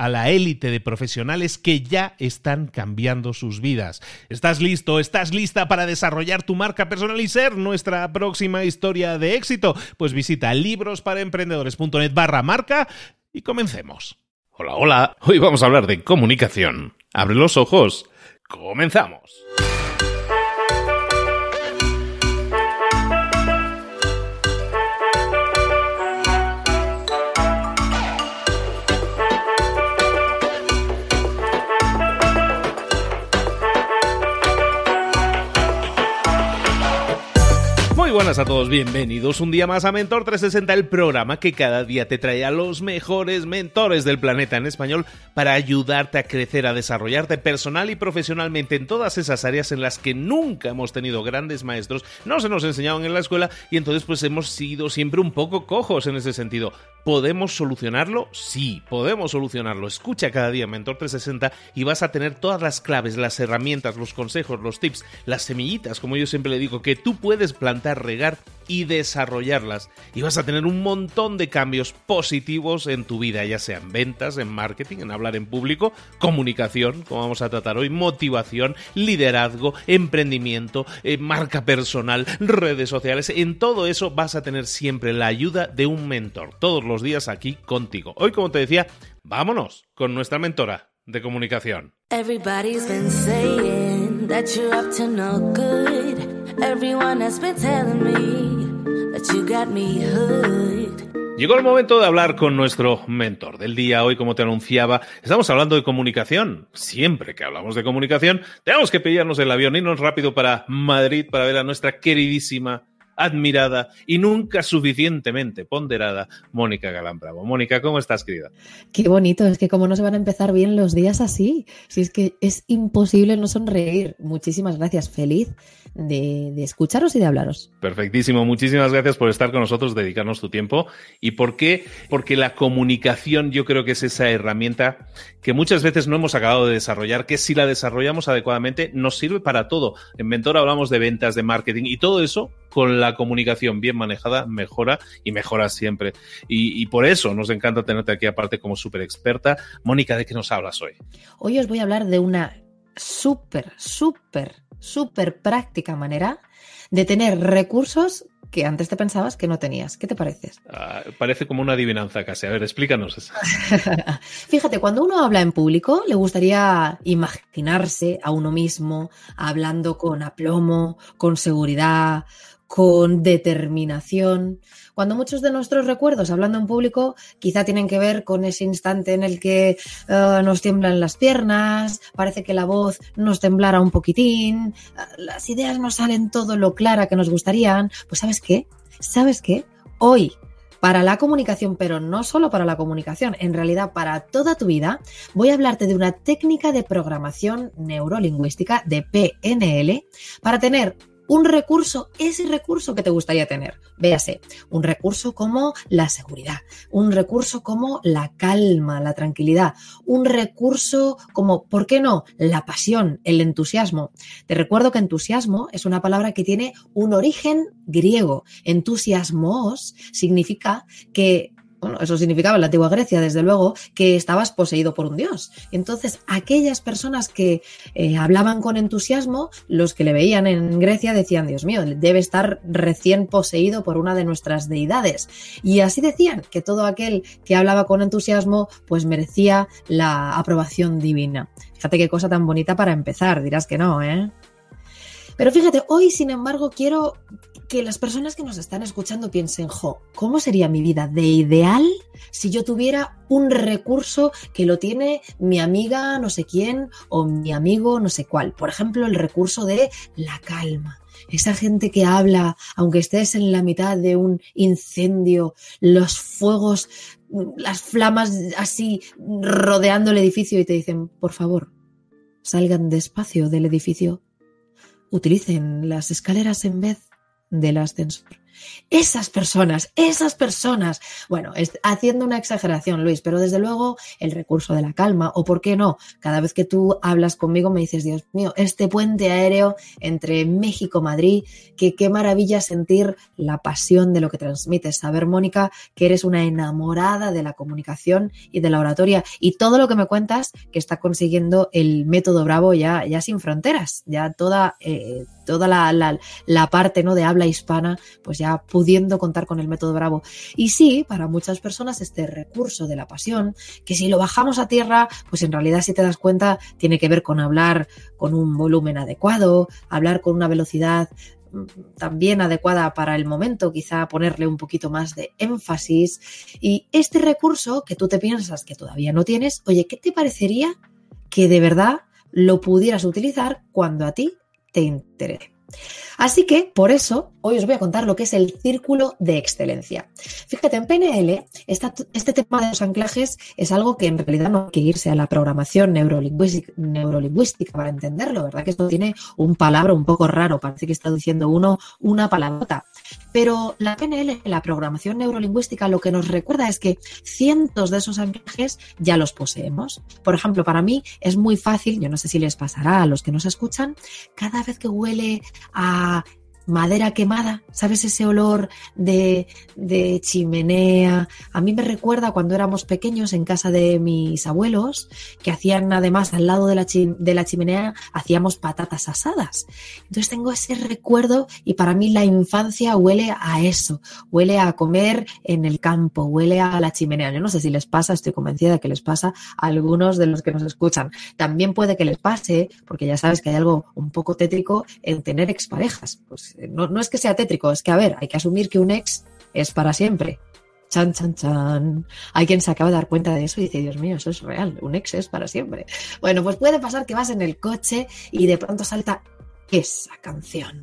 a la élite de profesionales que ya están cambiando sus vidas. ¿Estás listo? ¿Estás lista para desarrollar tu marca personal y ser nuestra próxima historia de éxito? Pues visita librosparaemprendedores.net barra marca y comencemos. Hola, hola. Hoy vamos a hablar de comunicación. Abre los ojos. Comenzamos. Muy buenas a todos, bienvenidos un día más a Mentor 360, el programa que cada día te trae a los mejores mentores del planeta en español para ayudarte a crecer, a desarrollarte personal y profesionalmente en todas esas áreas en las que nunca hemos tenido grandes maestros, no se nos enseñaban en la escuela y entonces pues hemos sido siempre un poco cojos en ese sentido. ¿Podemos solucionarlo? Sí, podemos solucionarlo. Escucha cada día Mentor 360 y vas a tener todas las claves, las herramientas, los consejos, los tips, las semillitas, como yo siempre le digo, que tú puedes plantar, regar y desarrollarlas. Y vas a tener un montón de cambios positivos en tu vida, ya sea en ventas, en marketing, en hablar en público, comunicación, como vamos a tratar hoy, motivación, liderazgo, emprendimiento, eh, marca personal, redes sociales. En todo eso vas a tener siempre la ayuda de un mentor, todos los días aquí contigo. Hoy, como te decía, vámonos con nuestra mentora de comunicación. Everybody's been saying that you're up to no good. Everyone has been telling me Llegó el momento de hablar con nuestro mentor del día. Hoy, como te anunciaba, estamos hablando de comunicación. Siempre que hablamos de comunicación, tenemos que pillarnos el avión, irnos rápido para Madrid para ver a nuestra queridísima admirada y nunca suficientemente ponderada Mónica Galán Bravo. Mónica, ¿cómo estás, querida? Qué bonito, es que como no se van a empezar bien los días así, si es que es imposible no sonreír. Muchísimas gracias, feliz de, de, escucharos y de hablaros. Perfectísimo, muchísimas gracias por estar con nosotros, dedicarnos tu tiempo. ¿Y por qué? Porque la comunicación yo creo que es esa herramienta que muchas veces no hemos acabado de desarrollar, que si la desarrollamos adecuadamente nos sirve para todo. En Mentor hablamos de ventas, de marketing y todo eso con la comunicación bien manejada mejora y mejora siempre. Y, y por eso nos encanta tenerte aquí aparte como súper experta. Mónica, ¿de qué nos hablas hoy? Hoy os voy a hablar de una súper, súper súper práctica manera de tener recursos que antes te pensabas que no tenías. ¿Qué te parece? Uh, parece como una adivinanza casi. A ver, explícanos eso. Fíjate, cuando uno habla en público, le gustaría imaginarse a uno mismo hablando con aplomo, con seguridad, con determinación, cuando muchos de nuestros recuerdos, hablando en público, quizá tienen que ver con ese instante en el que uh, nos tiemblan las piernas, parece que la voz nos temblara un poquitín, uh, las ideas no salen todo lo clara que nos gustarían, pues ¿sabes qué? ¿Sabes qué? Hoy para la comunicación, pero no solo para la comunicación, en realidad para toda tu vida, voy a hablarte de una técnica de programación neurolingüística de PNL para tener un recurso, ese recurso que te gustaría tener. Véase, un recurso como la seguridad, un recurso como la calma, la tranquilidad, un recurso como, ¿por qué no? La pasión, el entusiasmo. Te recuerdo que entusiasmo es una palabra que tiene un origen griego. Entusiasmos significa que bueno, eso significaba en la antigua Grecia, desde luego, que estabas poseído por un dios. Entonces, aquellas personas que eh, hablaban con entusiasmo, los que le veían en Grecia decían, Dios mío, debe estar recién poseído por una de nuestras deidades. Y así decían que todo aquel que hablaba con entusiasmo, pues merecía la aprobación divina. Fíjate qué cosa tan bonita para empezar, dirás que no, ¿eh? Pero fíjate, hoy, sin embargo, quiero que las personas que nos están escuchando piensen, jo, ¿cómo sería mi vida de ideal si yo tuviera un recurso que lo tiene mi amiga no sé quién o mi amigo no sé cuál? Por ejemplo, el recurso de la calma. Esa gente que habla, aunque estés en la mitad de un incendio, los fuegos, las flamas así rodeando el edificio y te dicen, por favor, salgan despacio del edificio utilicen las escaleras en vez del ascensor. Esas personas, esas personas. Bueno, haciendo una exageración, Luis, pero desde luego el recurso de la calma, o por qué no, cada vez que tú hablas conmigo me dices, Dios mío, este puente aéreo entre México Madrid, que qué maravilla sentir la pasión de lo que transmites, saber, Mónica, que eres una enamorada de la comunicación y de la oratoria, y todo lo que me cuentas que está consiguiendo el método Bravo ya, ya sin fronteras, ya toda... Eh, toda la, la, parte ¿no? de habla hispana, pues ya pudiendo contar con el método Bravo. Y sí, para muchas personas este recurso de la pasión, que si lo bajamos a tierra, pues en realidad si te das cuenta tiene que ver con hablar con un volumen adecuado, hablar con una velocidad mm, también adecuada para el momento, quizá ponerle un poquito más de énfasis. Y este recurso que tú te piensas que todavía no tienes, oye, ¿qué te parecería que de verdad lo pudieras utilizar cuando a ti te interese. Así que, por eso, hoy os voy a contar lo que es el círculo de excelencia. Fíjate, en PNL, este tema de los anclajes es algo que en realidad no hay que irse a la programación neurolingüística, para entenderlo, ¿verdad? Que esto tiene un palabra un poco raro, parece que está diciendo uno una palabrota. Pero la PNL, la programación neurolingüística, lo que nos recuerda es que cientos de esos anclajes ya los poseemos. Por ejemplo, para mí es muy fácil, yo no sé si les pasará a los que nos escuchan, cada vez que huele a madera quemada, ¿sabes? Ese olor de, de, chimenea. A mí me recuerda cuando éramos pequeños en casa de mis abuelos, que hacían además al lado de la, de la chimenea, hacíamos patatas asadas. Entonces tengo ese recuerdo y para mí la infancia huele a eso, huele a comer en el campo, huele a la chimenea. Yo no sé si les pasa, estoy convencida de que les pasa a algunos de los que nos escuchan. También puede que les pase, porque ya sabes que hay algo un poco tétrico en tener exparejas. Pues no, es que sea tétrico, es que, a ver, hay que asumir que un ex es para siempre. Chan, chan, chan. Hay quien se acaba de dar cuenta de eso y dice, Dios mío, eso es real, un ex es para siempre. Bueno, pues puede pasar que vas en el coche y de pronto salta esa canción.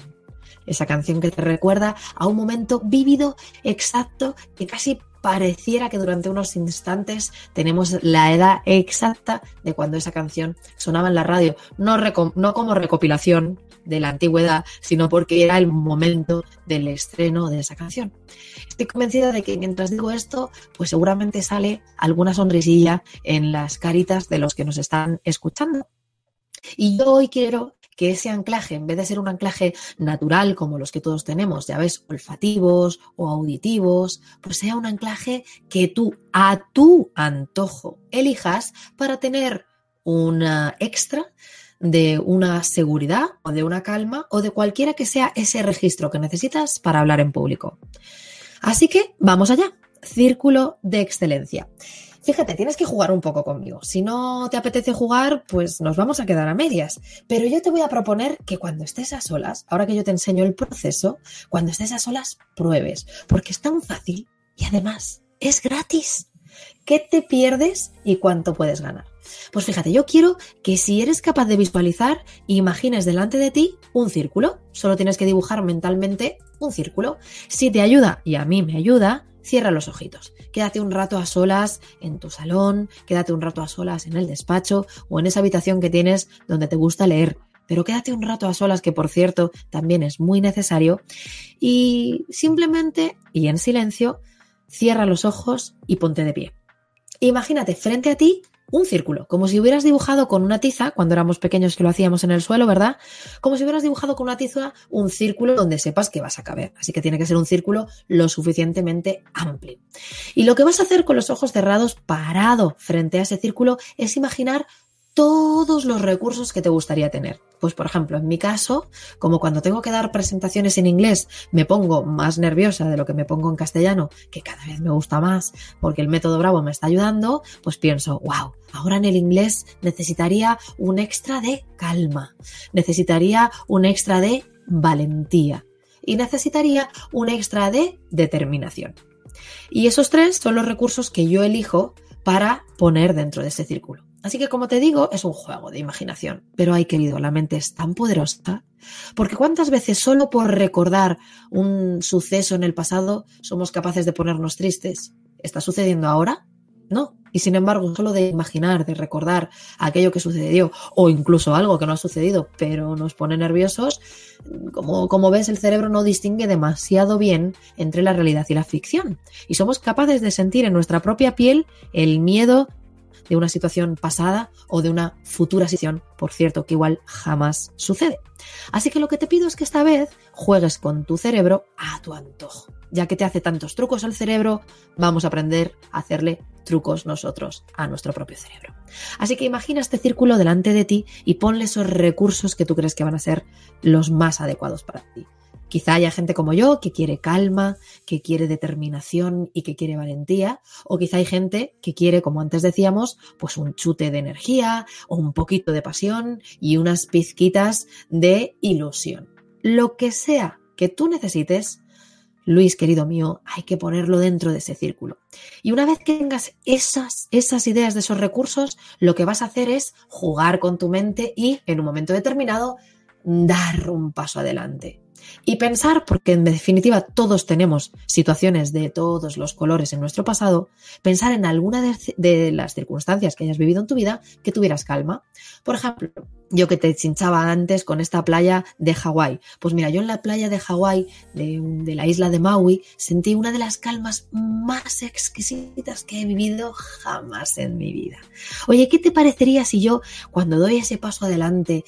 Esa canción que te recuerda a un momento vívido, exacto, que casi pareciera que durante unos instantes tenemos la edad exacta de cuando esa canción sonaba en la radio. No, no como recopilación de la antigüedad, sino porque era el momento del estreno de esa canción. Estoy convencida de que mientras digo esto, pues seguramente sale alguna sonrisilla en las caritas de los que nos están escuchando. Y yo hoy quiero que ese anclaje, en vez de ser un anclaje natural como los que todos tenemos, ya ves, olfativos o auditivos, pues sea un anclaje que tú a tu antojo elijas para tener una extra de una seguridad o de una calma o de cualquiera que sea ese registro que necesitas para hablar en público. Así que vamos allá. Círculo de excelencia. Fíjate, tienes que jugar un poco conmigo. Si no te apetece jugar, pues nos vamos a quedar a medias. Pero yo te voy a proponer que cuando estés a solas, ahora que yo te enseño el proceso, cuando estés a solas, pruebes. Porque es tan fácil y además es gratis. ¿Qué te pierdes y cuánto puedes ganar? Pues fíjate, yo quiero que si eres capaz de visualizar, imagines delante de ti un círculo. Solo tienes que dibujar mentalmente un círculo. Si te ayuda, y a mí me ayuda, cierra los ojitos. Quédate un rato a solas en tu salón, quédate un rato a solas en el despacho o en esa habitación que tienes donde te gusta leer. pero quédate un rato a solas, que por cierto también es muy necesario, y simplemente, y en silencio, cierra los ojos y ponte de pie. Imagínate frente a ti un círculo, como si hubieras dibujado con una tiza, cuando éramos pequeños que lo hacíamos en el suelo, ¿verdad? Como si hubieras dibujado con una tiza un círculo donde sepas que vas a caber. Así que tiene que ser un círculo lo suficientemente amplio. Y lo que vas a hacer con los ojos cerrados, parado frente a ese círculo, es imaginar todos los recursos que te gustaría tener. Pues por ejemplo, en mi caso, como cuando tengo que dar presentaciones en inglés, me pongo más nerviosa de lo que me pongo en castellano, que cada vez me gusta más porque el método Bravo me está ayudando, pues pienso, wow, ahora en el inglés necesitaría un extra de calma, necesitaría un extra de valentía y necesitaría un extra de determinación. Y esos tres son los recursos que yo elijo para poner dentro de ese círculo. Así que, como te digo, es un juego de imaginación. Pero hay querido, la mente es tan poderosa. Porque cuántas veces solo por recordar un suceso en el pasado somos capaces de ponernos tristes. ¿Está sucediendo ahora? No. Y sin embargo, solo de imaginar, de recordar aquello que sucedió o incluso algo que no ha sucedido, pero nos pone nerviosos, como, como ves, el cerebro no distingue demasiado bien entre la realidad y la ficción. Y somos capaces de sentir en nuestra propia piel el miedo de una situación pasada o de una futura situación, por cierto, que igual jamás sucede. Así que lo que te pido es que esta vez juegues con tu cerebro a tu antojo. Ya que te hace tantos trucos al cerebro, vamos a aprender a hacerle trucos nosotros a nuestro propio cerebro. Así que imagina este círculo delante de ti y ponle esos recursos que tú crees que van a ser los más adecuados para ti. Quizá haya gente como yo que quiere calma, que quiere determinación y que quiere valentía, o quizá hay gente que quiere, como antes decíamos, pues un chute de energía o un poquito de pasión y unas pizquitas de ilusión. Lo que sea que tú necesites, Luis, querido mío, hay que ponerlo dentro de ese círculo. Y una vez que tengas esas, esas ideas de esos recursos, lo que vas a hacer es jugar con tu mente y, en un momento determinado, dar un paso adelante. Y pensar, porque en definitiva todos tenemos situaciones de todos los colores en nuestro pasado, pensar en alguna de, las circunstancias que hayas vivido en tu vida que tuvieras calma. Por ejemplo, yo que te chinchaba antes con esta playa de Hawái. Pues mira, yo en la playa de Hawái, de, de, la isla de Maui, sentí una de las calmas más exquisitas que he vivido jamás en mi vida. Oye, ¿qué te parecería si yo, cuando doy ese paso adelante,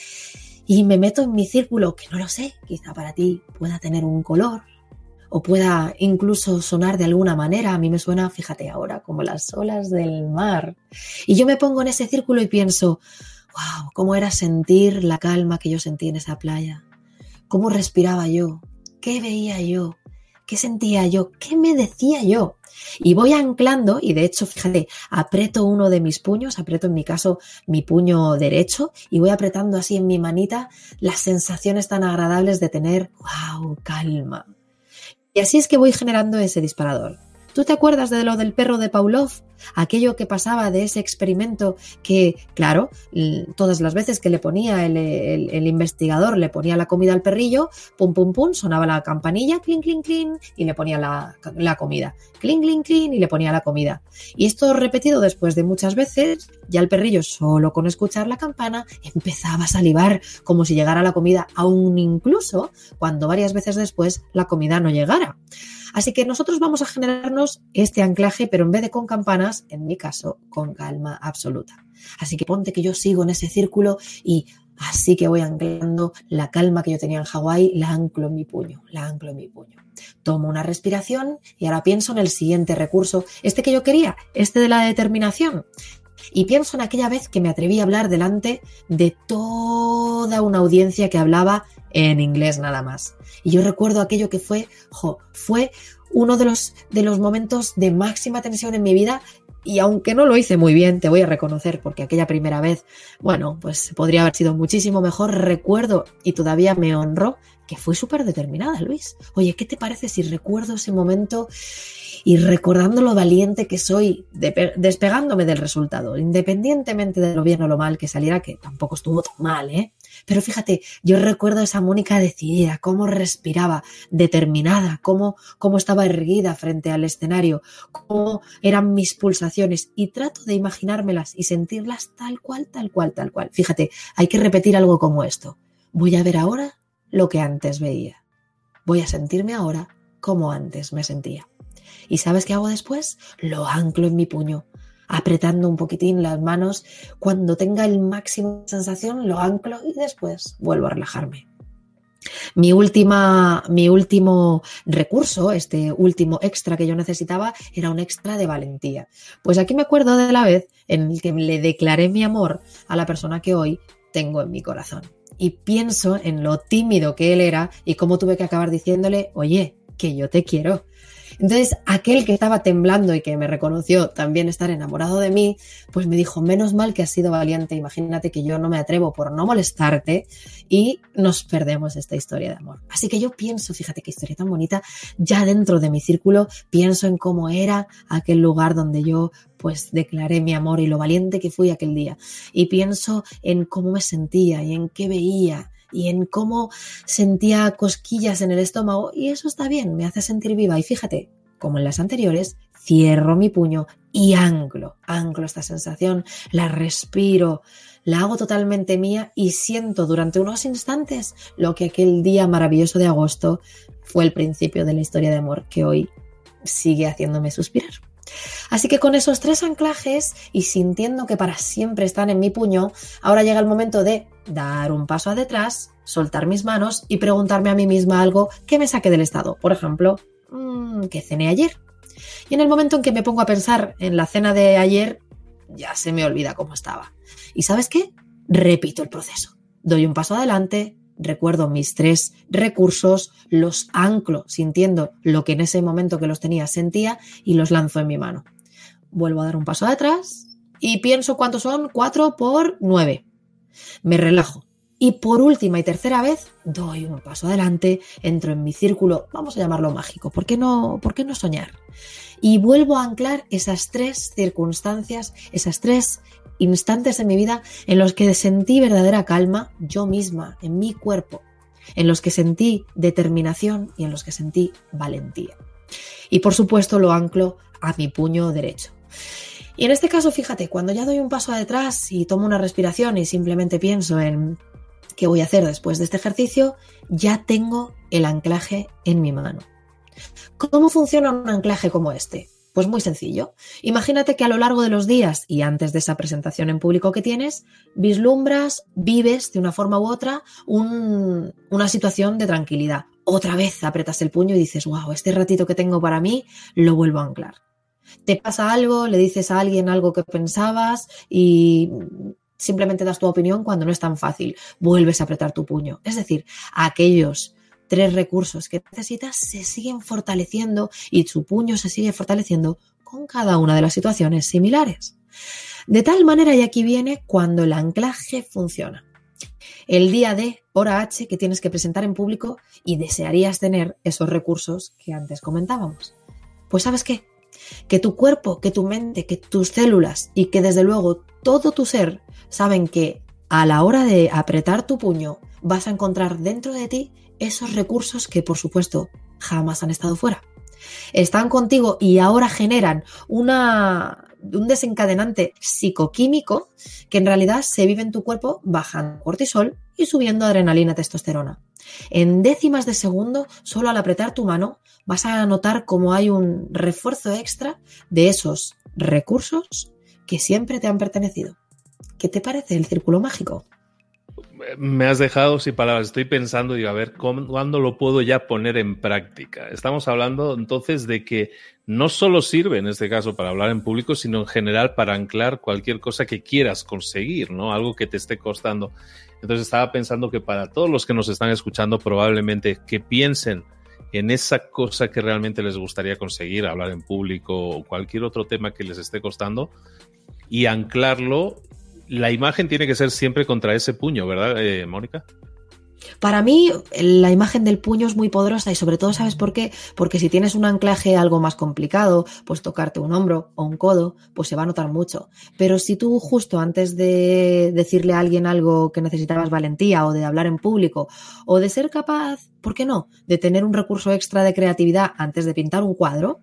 y me meto en mi círculo, que no lo sé, quizá para ti pueda tener un color o pueda incluso sonar de alguna manera. A mí me suena, fíjate ahora, como las olas del mar. Y yo me pongo en ese círculo y pienso, wow, cómo era sentir la calma que yo sentí en esa playa. Cómo respiraba yo, qué veía yo, qué sentía yo, qué me decía yo. Y voy anclando, y de hecho, fíjate, aprieto uno de mis puños, aprieto en mi caso mi puño derecho, y voy apretando así en mi manita las sensaciones tan agradables de tener, wow, calma. Y así es que voy generando ese disparador. ¿Tú te acuerdas de lo del perro de Pavlov? Aquello que pasaba de ese experimento que, claro, todas las veces que le ponía el, investigador, le ponía la comida al perrillo, pum, pum, pum, sonaba la campanilla, clink, clink, clink, y le ponía la, la comida. Clink, clink, clink, y le ponía la comida. Y esto repetido después de muchas veces, ya el perrillo, solo con escuchar la campana, empezaba a salivar como si llegara la comida, aún incluso cuando varias veces después la comida no llegara. Así que nosotros vamos a generarnos este anclaje, pero en vez de con campanas, en mi caso, con calma absoluta. Así que ponte que yo sigo en ese círculo y así que voy anclando la calma que yo tenía en Hawái, la anclo en mi puño, la anclo en mi puño. Tomo una respiración y ahora pienso en el siguiente recurso, este que yo quería, este de la determinación. Y pienso en aquella vez que me atreví a hablar delante de toda una audiencia que hablaba en inglés nada más. Y yo recuerdo aquello que fue, jo, fue uno de los, de los momentos de máxima tensión en mi vida y aunque no lo hice muy bien, te voy a reconocer porque aquella primera vez, bueno, pues podría haber sido muchísimo mejor. Recuerdo y todavía me honro que fui súper determinada, Luis. Oye, ¿qué te parece si recuerdo ese momento y recordando lo valiente que soy, despegándome del resultado, independientemente de lo bien o lo mal que saliera, que tampoco estuvo tan mal, ¿eh? Pero fíjate, yo recuerdo a esa Mónica decidida, cómo respiraba, determinada, cómo, cómo estaba erguida frente al escenario, cómo eran mis pulsaciones y trato de imaginármelas y sentirlas tal cual, tal cual, tal cual. Fíjate, hay que repetir algo como esto. Voy a ver ahora lo que antes veía. Voy a sentirme ahora como antes me sentía. ¿Y sabes qué hago después? Lo anclo en mi puño, apretando un poquitín las manos. Cuando tenga el máximo de sensación, lo anclo y después vuelvo a relajarme. Mi, última, mi último recurso, este último extra que yo necesitaba, era un extra de valentía. Pues aquí me acuerdo de la vez en que le declaré mi amor a la persona que hoy tengo en mi corazón. Y pienso en lo tímido que él era y cómo tuve que acabar diciéndole, oye, que yo te quiero. Entonces, aquel que estaba temblando y que me reconoció también estar enamorado de mí, pues me dijo, menos mal que has sido valiente, imagínate que yo no me atrevo por no molestarte y nos perdemos esta historia de amor. Así que yo pienso, fíjate qué historia tan bonita, ya dentro de mi círculo, pienso en cómo era aquel lugar donde yo pues declaré mi amor y lo valiente que fui aquel día. Y pienso en cómo me sentía y en qué veía y en cómo sentía cosquillas en el estómago y eso está bien, me hace sentir viva y fíjate, como en las anteriores, cierro mi puño y anclo, anclo esta sensación, la respiro, la hago totalmente mía y siento durante unos instantes lo que aquel día maravilloso de agosto fue el principio de la historia de amor que hoy sigue haciéndome suspirar. Así que con esos tres anclajes y sintiendo que para siempre están en mi puño, ahora llega el momento de dar un paso detrás, soltar mis manos y preguntarme a mí misma algo que me saque del estado. Por ejemplo, mm, ¿qué cené ayer? Y en el momento en que me pongo a pensar en la cena de ayer, ya se me olvida cómo estaba. ¿Y sabes qué? Repito el proceso. Doy un paso adelante, recuerdo mis tres recursos, los anclo sintiendo lo que en ese momento que los tenía sentía y los lanzo en mi mano. Vuelvo a dar un paso atrás y pienso cuántos son cuatro por nueve me relajo. Y por última y tercera vez, doy un paso adelante, entro en mi círculo, vamos a llamarlo mágico, ¿por qué no, por qué no soñar? Y vuelvo a anclar esas tres circunstancias, esas tres instantes en mi vida en los que sentí verdadera calma yo misma, en mi cuerpo, en los que sentí determinación y en los que sentí valentía. Y por supuesto lo anclo a mi puño derecho. Y en este caso, fíjate, cuando ya doy un paso atrás y tomo una respiración y simplemente pienso en qué voy a hacer después de este ejercicio, ya tengo el anclaje en mi mano. ¿Cómo funciona un anclaje como este? Pues muy sencillo. Imagínate que a lo largo de los días y antes de esa presentación en público que tienes, vislumbras, vives de una forma u otra una situación de tranquilidad. Otra vez apretas el puño y dices, wow, este ratito que tengo para mí lo vuelvo a anclar te pasa algo, le dices a alguien algo que pensabas y simplemente das tu opinión cuando no es tan fácil, vuelves a apretar tu puño. Es decir, aquellos tres recursos que necesitas se siguen fortaleciendo y tu puño se sigue fortaleciendo con cada una de las situaciones similares. De tal manera, y aquí viene cuando el anclaje funciona. El día de hora H que tienes que presentar en público y desearías tener esos recursos que antes comentábamos. Pues sabes qué, que tu cuerpo, que tu mente, que tus células y que desde luego todo tu ser saben que a la hora de apretar tu puño vas a encontrar dentro de ti esos recursos que por supuesto jamás han estado fuera. Están contigo y ahora generan una, un desencadenante psicoquímico que en realidad se vive en tu cuerpo bajando cortisol y subiendo adrenalina testosterona. En décimas de segundo, solo al apretar tu mano, vas a notar cómo hay un refuerzo extra de esos recursos que siempre te han pertenecido. ¿Qué te parece el círculo mágico? Me has dejado sin palabras. Estoy pensando, y a ver, ¿cuándo lo puedo ya poner en práctica? Estamos hablando entonces de que no solo sirve en este caso para hablar en público, sino en general para anclar cualquier cosa que quieras conseguir, ¿no? Algo que te esté costando. Entonces estaba pensando que para todos los que nos están escuchando, probablemente que piensen en esa cosa que realmente les gustaría conseguir, hablar en público o cualquier otro tema que les esté costando, y anclarlo, la imagen tiene que ser siempre contra ese puño, ¿verdad, eh, Mónica? Para mí, la imagen del puño es muy poderosa y sobre todo, ¿sabes por qué? Porque si tienes un anclaje algo más complicado, pues tocarte un hombro o un codo, pues se va a notar mucho. Pero si tú justo antes de decirle a alguien algo que necesitabas valentía o de hablar en público o de ser capaz, ¿por qué no?, de tener un recurso extra de creatividad antes de pintar un cuadro,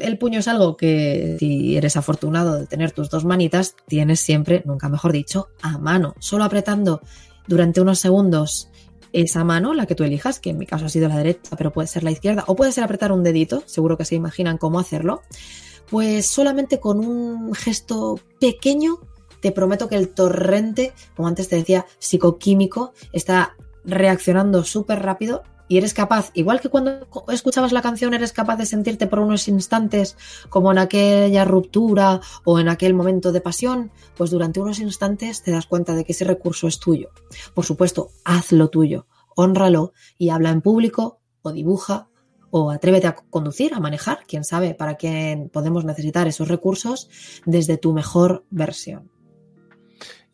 el puño es algo que si eres afortunado de tener tus dos manitas, tienes siempre, nunca mejor dicho, a mano. Solo apretando durante unos segundos esa mano, la que tú elijas, que en mi caso ha sido la derecha, pero puede ser la izquierda, o puede ser apretar un dedito, seguro que se imaginan cómo hacerlo, pues solamente con un gesto pequeño te prometo que el torrente, como antes te decía, psicoquímico, está reaccionando súper rápido y eres capaz, igual que cuando escuchabas la canción, eres capaz de sentirte por unos instantes como en aquella ruptura o en aquel momento de pasión, pues durante unos instantes te das cuenta de que ese recurso es tuyo. Por supuesto, hazlo tuyo, honralo y habla en público o dibuja o atrévete a conducir, a manejar, quién sabe para quién podemos necesitar esos recursos desde tu mejor versión.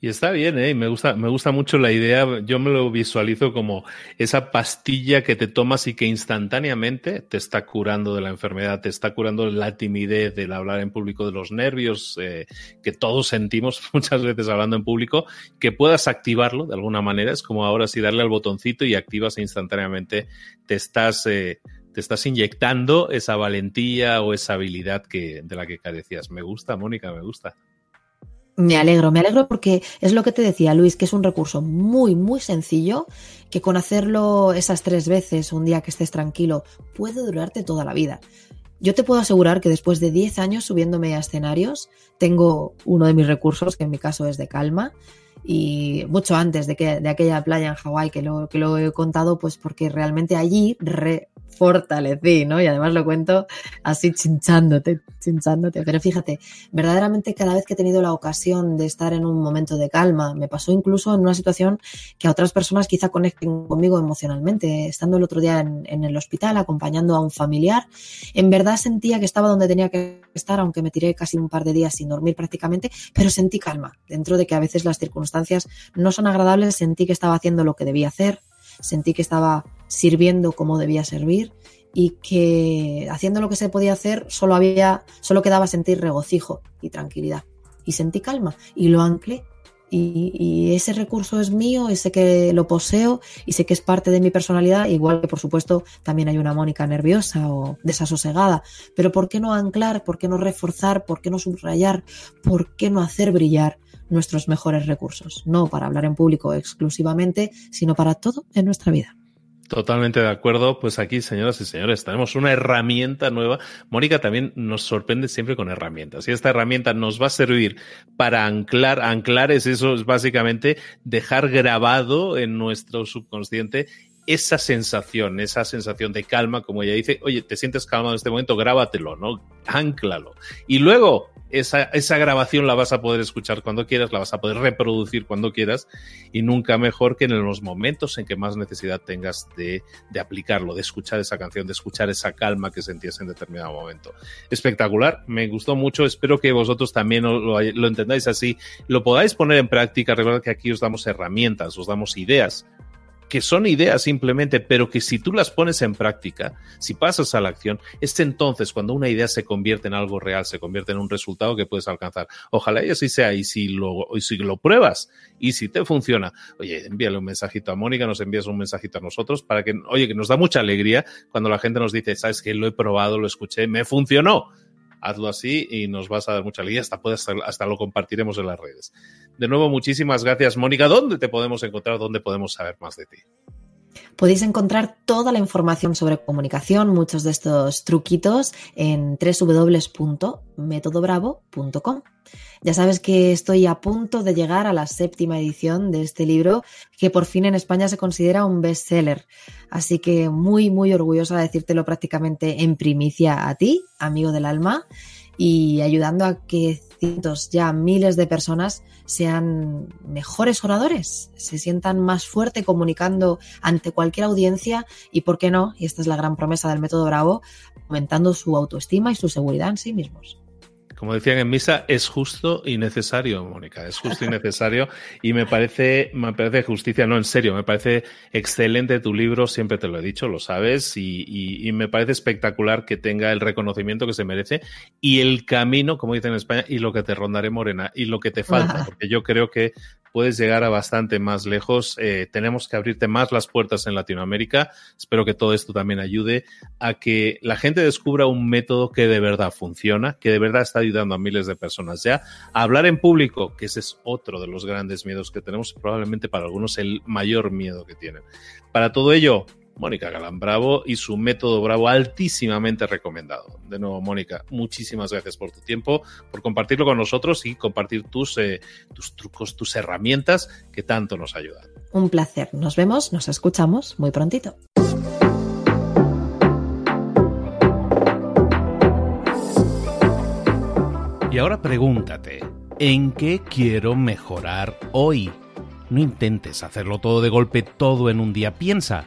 Y está bien, ¿eh? Me gusta, me gusta mucho la idea. Yo me lo visualizo como esa pastilla que te tomas y que instantáneamente te está curando de la enfermedad, te está curando la timidez del hablar en público, de los nervios eh, que todos sentimos muchas veces hablando en público, que puedas activarlo de alguna manera. Es como ahora si darle al botoncito y activas e instantáneamente te estás, eh, te estás inyectando esa valentía o esa habilidad que, de la que carecías. Me gusta, Mónica, me gusta. Me alegro, me alegro porque es lo que te decía Luis, que es un recurso muy, muy sencillo, que con hacerlo esas tres veces un día que estés tranquilo puede durarte toda la vida. Yo te puedo asegurar que después de 10 años subiéndome a escenarios, tengo uno de mis recursos, que en mi caso es de calma, y mucho antes de, que, de aquella playa en Hawái que lo, que lo he contado, pues porque realmente allí fortalecí, ¿no? Y además lo cuento así chinchándote, chinchándote. Pero fíjate, verdaderamente cada vez que he tenido la ocasión de estar en un momento de calma, me pasó incluso en una situación que a otras personas quizá conecten conmigo emocionalmente. Estando el otro día en el hospital acompañando a un familiar, en verdad sentía que estaba donde tenía que estar, aunque me tiré casi un par de días sin dormir prácticamente, pero sentí calma. Dentro de que a veces las circunstancias no son agradables, sentí que estaba haciendo lo que debía hacer, sentí que estaba sirviendo como debía servir y que haciendo lo que se podía hacer solo había, solo quedaba sentir regocijo y tranquilidad. Y sentí calma y lo anclé. Y, ese recurso es mío y sé que lo poseo y sé que es parte de mi personalidad, igual que por supuesto también hay una Mónica nerviosa o desasosegada. Pero ¿por qué no anclar? ¿Por qué no reforzar? ¿Por qué no subrayar? ¿Por qué no hacer brillar nuestros mejores recursos? No para hablar en público exclusivamente, sino para todo en nuestra vida. Totalmente de acuerdo. Pues aquí, señoras y señores, tenemos una herramienta nueva. Mónica también nos sorprende siempre con herramientas. Y esta herramienta nos va a servir para anclar. Anclar es eso, es básicamente dejar grabado en nuestro subconsciente esa sensación, esa sensación de calma, como ella dice, oye, te sientes calma en este momento, grábatelo, ¿no? Ánclalo. Y luego esa, esa grabación la vas a poder escuchar cuando quieras, la vas a poder reproducir cuando quieras y nunca mejor que en los momentos en que más necesidad tengas de, de aplicarlo, de escuchar esa canción, de escuchar esa calma que sentías en determinado momento. Espectacular, me gustó mucho, espero que vosotros también lo, lo entendáis así, lo podáis poner en práctica, recuerda que aquí os damos herramientas, os damos ideas que son ideas simplemente, pero que si tú las pones en práctica, si pasas a la acción, es entonces cuando una idea se convierte en algo real, se convierte en un resultado que puedes alcanzar. Ojalá y así sea, y si lo, y si lo pruebas y si te funciona, oye, envíale un mensajito a Mónica, nos envías un mensajito a nosotros para que, oye, que nos da mucha alegría cuando la gente nos dice, sabes que lo he probado, lo escuché, me funcionó hazlo así y nos vas a dar mucha alegría, hasta, hasta lo compartiremos en las redes. De nuevo, muchísimas gracias, Mónica. ¿Dónde te podemos encontrar? ¿Dónde podemos saber más de ti? Podéis encontrar toda la información sobre comunicación, muchos de estos truquitos en www.metodobravo.com. Ya sabes que estoy a punto de llegar a la séptima edición de este libro, que por fin en España se considera un bestseller. Así que muy, muy orgullosa de decírtelo prácticamente en primicia a ti, amigo del alma, y ayudando a que cientos, ya miles de personas sean mejores oradores, se sientan más fuerte comunicando ante cualquier audiencia y, ¿por qué no? Y esta es la gran promesa del método Bravo, aumentando su autoestima y su seguridad en sí mismos como decían en misa, es justo y necesario, Mónica, es justo y necesario. Y me parece, me parece justicia, no en serio, me parece excelente tu libro, siempre te lo he dicho, lo sabes, y, me parece espectacular que tenga el reconocimiento que se merece y el camino, como dicen en España, y lo que te rondaré morena y lo que te falta, porque yo creo que puedes llegar a bastante más lejos. Eh, tenemos que abrirte más las puertas en Latinoamérica. Espero que todo esto también ayude a que la gente descubra un método que de verdad funciona, que de verdad está ayudando a miles de personas ya a hablar en público, que ese es otro de los grandes miedos que tenemos, probablemente para algunos el mayor miedo que tienen. Para todo ello, Mónica Galán Bravo y su método Bravo altísimamente recomendado. De nuevo, Mónica, muchísimas gracias por tu tiempo, por compartirlo con nosotros y compartir tus, eh, tus trucos, tus herramientas que tanto nos ayudan. Un placer. Nos vemos, nos escuchamos muy prontito. Y ahora pregúntate, ¿en qué quiero mejorar hoy? No intentes hacerlo todo de golpe, todo en un día. Piensa,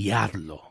y hazlo.